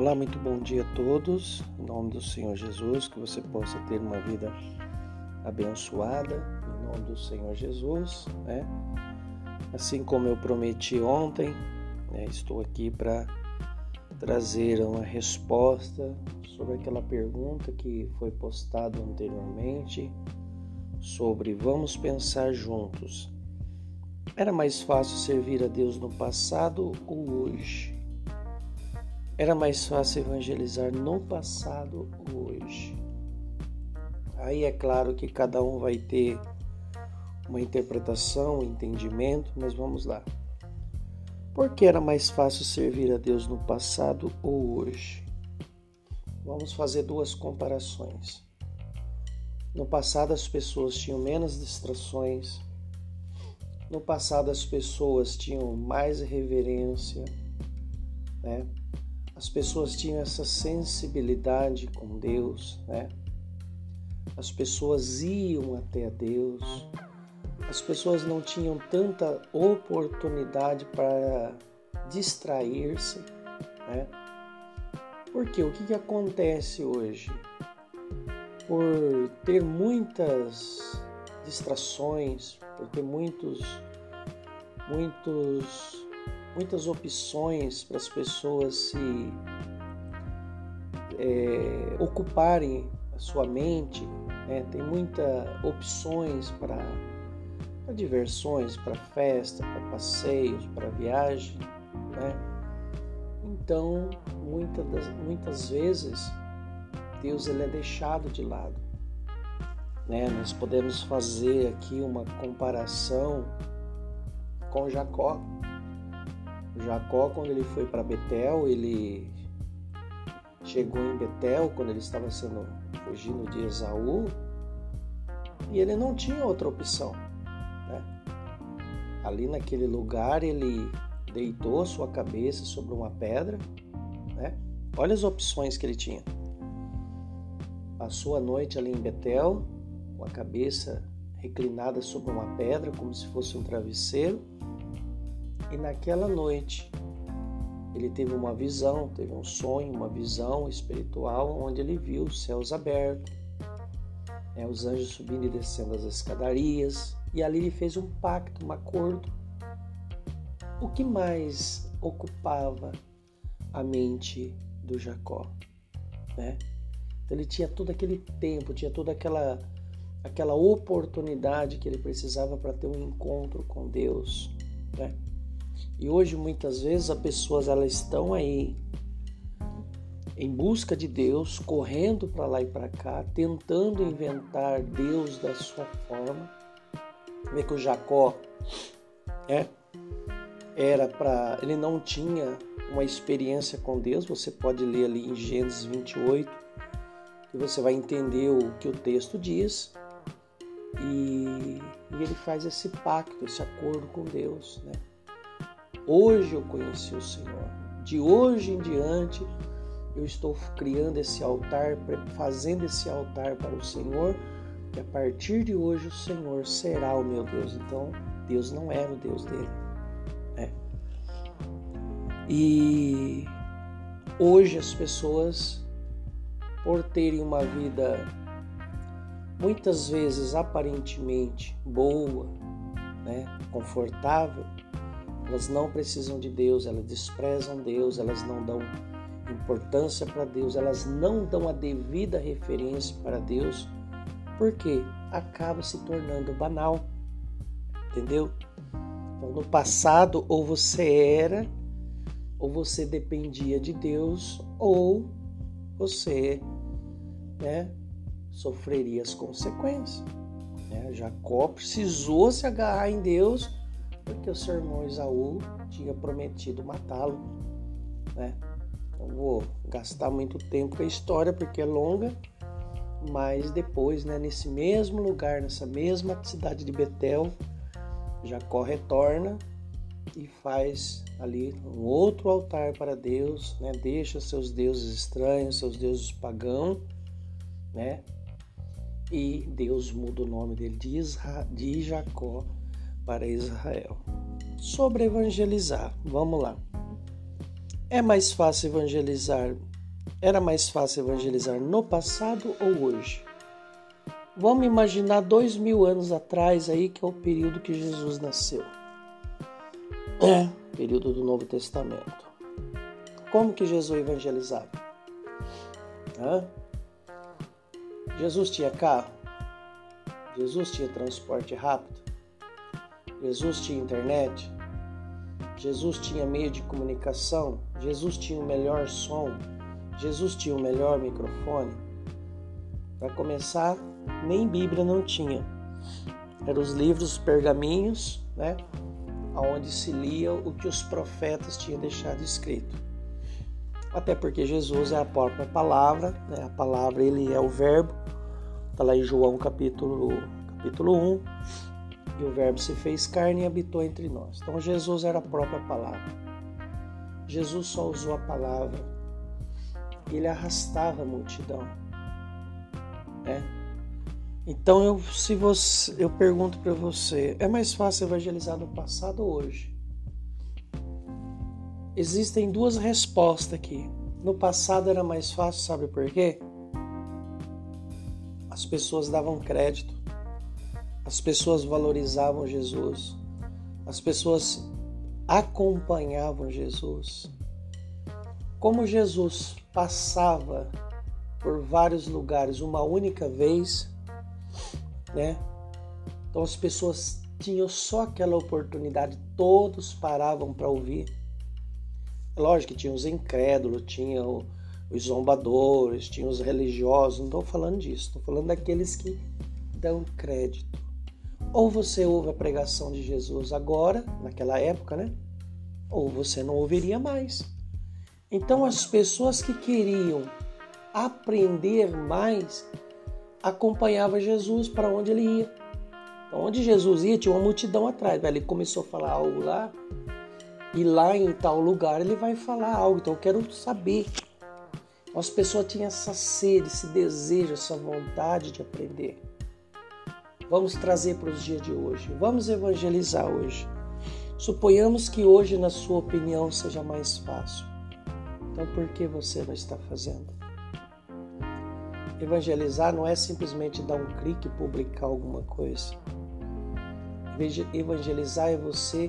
Olá, muito bom dia a todos. Em nome do Senhor Jesus, que você possa ter uma vida abençoada. Em nome do Senhor Jesus, né? Assim como eu prometi ontem, né, estou aqui para trazer uma resposta sobre aquela pergunta que foi postada anteriormente sobre vamos pensar juntos. Era mais fácil servir a Deus no passado ou hoje? Era mais fácil evangelizar no passado ou hoje? Aí é claro que cada um vai ter uma interpretação, um entendimento, mas vamos lá. Por que era mais fácil servir a Deus no passado ou hoje? Vamos fazer duas comparações. No passado as pessoas tinham menos distrações. No passado as pessoas tinham mais reverência, né? As pessoas tinham essa sensibilidade com Deus, né? As pessoas iam até Deus. As pessoas não tinham tanta oportunidade para distrair-se, né? Porque o que, que acontece hoje? Por ter muitas distrações, por ter muitos, muitos muitas opções para as pessoas se é, ocuparem a sua mente, né? tem muitas opções para, diversões, para festa, para passeios, para viagem, né? Então, muitas, das, muitas vezes, Deus ele é deixado de lado. Né? Nós podemos fazer aqui uma comparação com Jacó. Jacó, quando ele foi para Betel, ele chegou em Betel quando ele estava sendo fugindo de Esaú e ele não tinha outra opção. Né? Ali naquele lugar ele deitou sua cabeça sobre uma pedra. Né? Olha as opções que ele tinha. Passou a noite ali em Betel, com a cabeça reclinada sobre uma pedra, como se fosse um travesseiro e naquela noite ele teve uma visão, teve um sonho, uma visão espiritual, onde ele viu os céus abertos, né, os anjos subindo e descendo as escadarias, e ali ele fez um pacto, um acordo. O que mais ocupava a mente do Jacó? Né? Então ele tinha todo aquele tempo, tinha toda aquela aquela oportunidade que ele precisava para ter um encontro com Deus, né? E hoje muitas vezes as pessoas elas estão aí em busca de Deus, correndo para lá e para cá, tentando inventar Deus da sua forma. Vê que o Jacó é, era para. Ele não tinha uma experiência com Deus. Você pode ler ali em Gênesis 28 e você vai entender o que o texto diz. E, e ele faz esse pacto, esse acordo com Deus, né? Hoje eu conheci o Senhor. De hoje em diante eu estou criando esse altar, fazendo esse altar para o Senhor, que a partir de hoje o Senhor será o meu Deus. Então Deus não era o Deus dele. Né? E hoje as pessoas, por terem uma vida muitas vezes aparentemente boa, né, confortável, elas não precisam de Deus, elas desprezam Deus, elas não dão importância para Deus, elas não dão a devida referência para Deus, porque acaba se tornando banal. Entendeu? Então, no passado, ou você era, ou você dependia de Deus, ou você né, sofreria as consequências. Né? Jacó precisou se agarrar em Deus porque o seu irmão Isaú tinha prometido matá-lo. Né? Não vou gastar muito tempo com a história porque é longa, mas depois, né, nesse mesmo lugar, nessa mesma cidade de Betel, Jacó retorna e faz ali um outro altar para Deus, né? Deixa seus deuses estranhos, seus deuses pagãos, né? E Deus muda o nome dele de, Isra de Jacó para Israel. Sobre evangelizar, vamos lá. É mais fácil evangelizar Era mais fácil evangelizar no passado ou hoje? Vamos imaginar dois mil anos atrás aí, que é o período que Jesus nasceu. É, período do Novo Testamento. Como que Jesus evangelizava? Hã? Jesus tinha carro? Jesus tinha transporte rápido? Jesus tinha internet? Jesus tinha meio de comunicação? Jesus tinha o melhor som? Jesus tinha o melhor microfone? Para começar, nem Bíblia não tinha. Eram os livros, os pergaminhos, né? Onde se lia o que os profetas tinham deixado escrito. Até porque Jesus é a própria palavra, né? A palavra ele é o verbo. Está lá em João capítulo, capítulo 1. E o verbo se fez carne e habitou entre nós. Então Jesus era a própria palavra. Jesus só usou a palavra. Ele arrastava a multidão. Né? Então eu, se você, eu pergunto para você, é mais fácil evangelizar no passado ou hoje? Existem duas respostas aqui. No passado era mais fácil, sabe por quê? As pessoas davam crédito. As pessoas valorizavam Jesus. As pessoas acompanhavam Jesus. Como Jesus passava por vários lugares uma única vez, né? Então as pessoas tinham só aquela oportunidade, todos paravam para ouvir. Lógico que tinha os incrédulos, tinha os zombadores, tinha os religiosos, não estou falando disso, estou falando daqueles que dão crédito. Ou você ouve a pregação de Jesus agora, naquela época, né? Ou você não ouviria mais. Então as pessoas que queriam aprender mais acompanhava Jesus para onde ele ia. Então, onde Jesus ia, tinha uma multidão atrás. Ele começou a falar algo lá, e lá em tal lugar ele vai falar algo. Então, eu quero saber. As pessoas tinham essa sede, esse desejo, essa vontade de aprender. Vamos trazer para os dias de hoje. Vamos evangelizar hoje. Suponhamos que hoje, na sua opinião, seja mais fácil. Então, por que você não está fazendo? Evangelizar não é simplesmente dar um clique e publicar alguma coisa. Evangelizar é você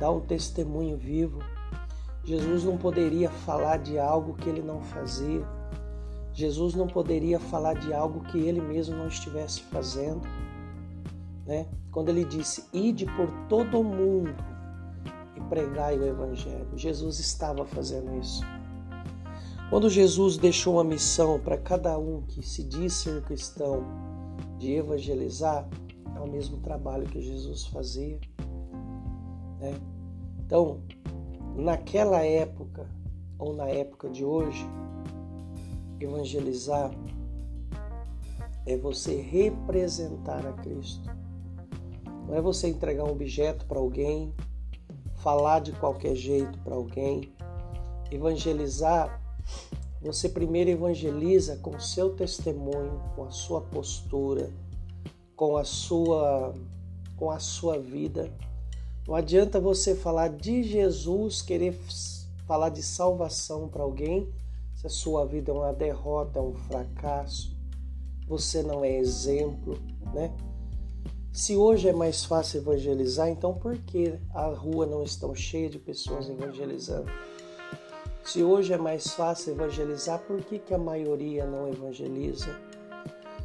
dar um testemunho vivo. Jesus não poderia falar de algo que ele não fazia. Jesus não poderia falar de algo que ele mesmo não estivesse fazendo. Né? Quando ele disse: Ide por todo o mundo e pregai o Evangelho, Jesus estava fazendo isso. Quando Jesus deixou uma missão para cada um que se diz ser cristão de evangelizar, é o mesmo trabalho que Jesus fazia. Né? Então, naquela época, ou na época de hoje, evangelizar é você representar a Cristo. Não é você entregar um objeto para alguém, falar de qualquer jeito para alguém. Evangelizar você primeiro evangeliza com o seu testemunho, com a sua postura, com a sua com a sua vida. Não adianta você falar de Jesus, querer falar de salvação para alguém, se a sua vida é uma derrota, é um fracasso, você não é exemplo, né? Se hoje é mais fácil evangelizar, então por que a rua não está cheia de pessoas evangelizando? Se hoje é mais fácil evangelizar, por que, que a maioria não evangeliza?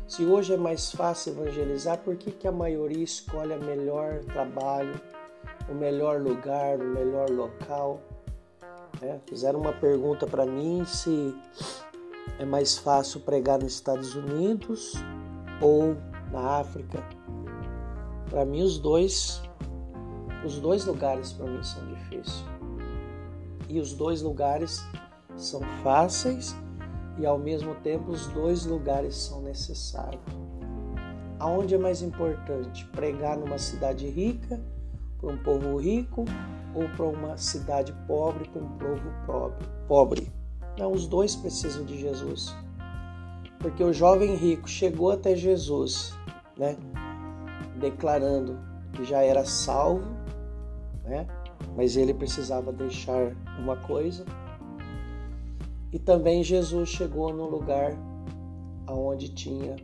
Se hoje é mais fácil evangelizar, por que, que a maioria escolhe o melhor trabalho, o melhor lugar, o melhor local? É, fizeram uma pergunta para mim se é mais fácil pregar nos Estados Unidos ou na África. Para mim, os dois, os dois lugares para mim são difíceis e os dois lugares são fáceis e ao mesmo tempo os dois lugares são necessários. Aonde é mais importante? Pregar numa cidade rica para um povo rico ou para uma cidade pobre para um povo pobre? Pobre. Não, os dois precisam de Jesus. Porque o jovem rico chegou até Jesus, né? Declarando que já era salvo, né? mas ele precisava deixar uma coisa. E também Jesus chegou num lugar onde tinha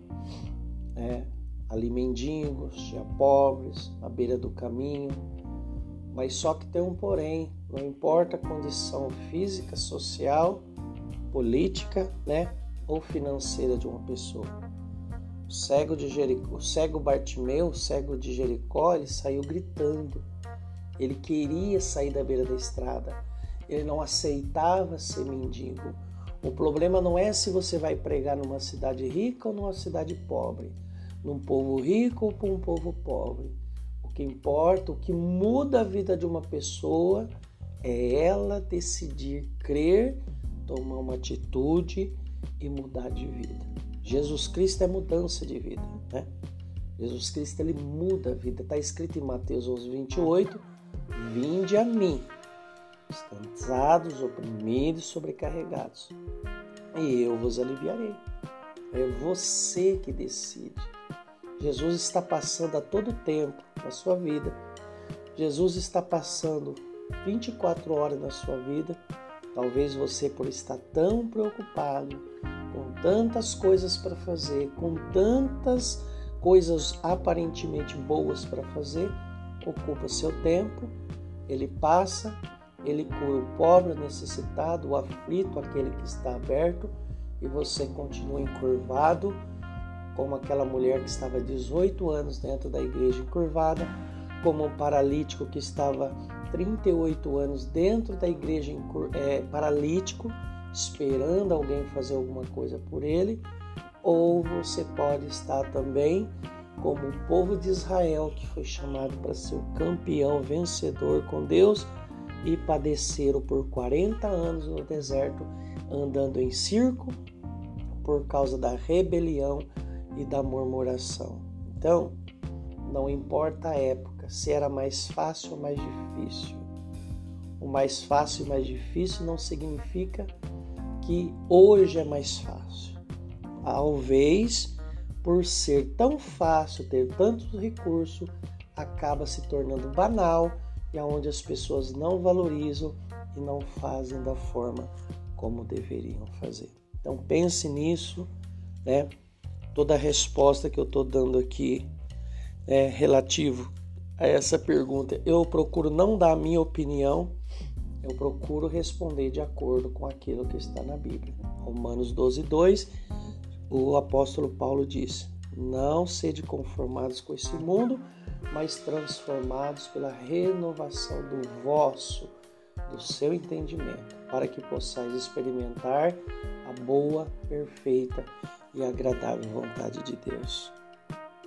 é, ali mendigos, tinha pobres à beira do caminho, mas só que tem um porém, não importa a condição física, social, política, né, ou financeira de uma pessoa. Cego de Jericó, o cego Bartimeu, cego de Jericó, ele saiu gritando. Ele queria sair da beira da estrada. Ele não aceitava ser mendigo. O problema não é se você vai pregar numa cidade rica ou numa cidade pobre, num povo rico ou para um povo pobre. O que importa, o que muda a vida de uma pessoa é ela decidir crer, tomar uma atitude e mudar de vida. Jesus Cristo é mudança de vida, né? Jesus Cristo ele muda a vida. Está escrito em Mateus 11, 28, Vinde a mim, os cansados, oprimidos, sobrecarregados, e eu vos aliviarei. É você que decide. Jesus está passando a todo tempo na sua vida. Jesus está passando 24 horas na sua vida. Talvez você, por estar tão preocupado, com tantas coisas para fazer, com tantas coisas aparentemente boas para fazer, ocupa seu tempo, ele passa, ele cura o pobre, o necessitado, o aflito, aquele que está aberto, e você continua encurvado, como aquela mulher que estava 18 anos dentro da igreja encurvada, como um paralítico que estava 38 anos dentro da igreja é, paralítico, esperando alguém fazer alguma coisa por ele, ou você pode estar também como o povo de Israel que foi chamado para ser o campeão vencedor com Deus e padeceram por 40 anos no deserto andando em circo por causa da rebelião e da murmuração. Então, não importa a época, se era mais fácil ou mais difícil. O mais fácil e mais difícil não significa que hoje é mais fácil. Talvez por ser tão fácil ter tantos recursos, acaba se tornando banal e aonde as pessoas não valorizam e não fazem da forma como deveriam fazer. Então pense nisso, né? Toda a resposta que eu estou dando aqui é relativo a essa pergunta. Eu procuro não dar a minha opinião, eu procuro responder de acordo com aquilo que está na Bíblia. Romanos 12, 2, o apóstolo Paulo diz: Não sede conformados com esse mundo, mas transformados pela renovação do vosso, do seu entendimento, para que possais experimentar a boa, perfeita e agradável vontade de Deus.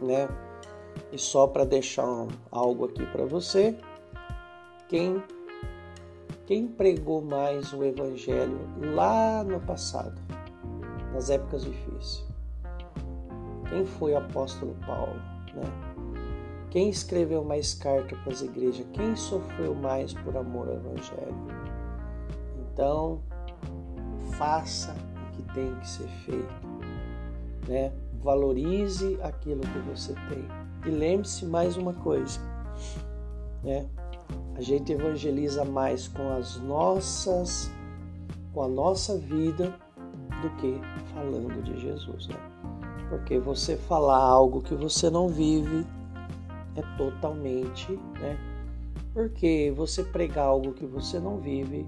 Né? E só para deixar algo aqui para você, quem quem pregou mais o evangelho lá no passado, nas épocas difíceis? Quem foi o apóstolo Paulo, né? Quem escreveu mais cartas para as igrejas? Quem sofreu mais por amor ao evangelho? Então, faça o que tem que ser feito, né? Valorize aquilo que você tem. E lembre-se mais uma coisa, né? A gente evangeliza mais com as nossas, com a nossa vida do que falando de Jesus, né? Porque você falar algo que você não vive é totalmente, né? Porque você pregar algo que você não vive,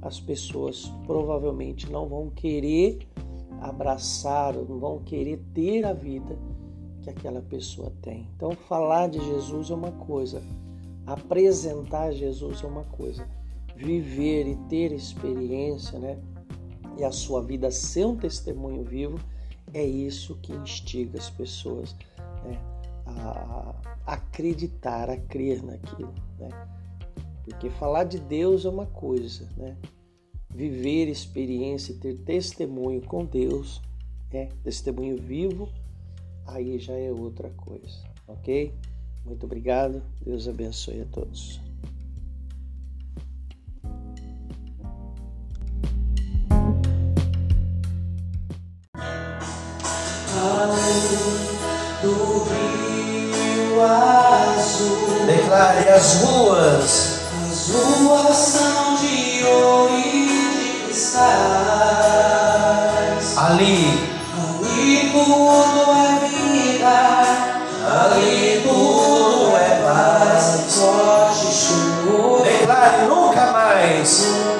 as pessoas provavelmente não vão querer abraçar, não vão querer ter a vida que aquela pessoa tem. Então, falar de Jesus é uma coisa, apresentar Jesus é uma coisa, viver e ter experiência, né? E a sua vida ser um testemunho vivo, é isso que instiga as pessoas né? a acreditar, a crer naquilo, né? Porque falar de Deus é uma coisa, né? Viver experiência e ter testemunho com Deus, né? testemunho vivo, aí já é outra coisa, ok? Muito obrigado. Deus abençoe a todos. do rio azul. Declare as ruas. As ruas são de ouro e de estás. Ali, Ali tudo é vida, ali tudo é paz. Sorte, choro, declare nunca mais. nunca mais.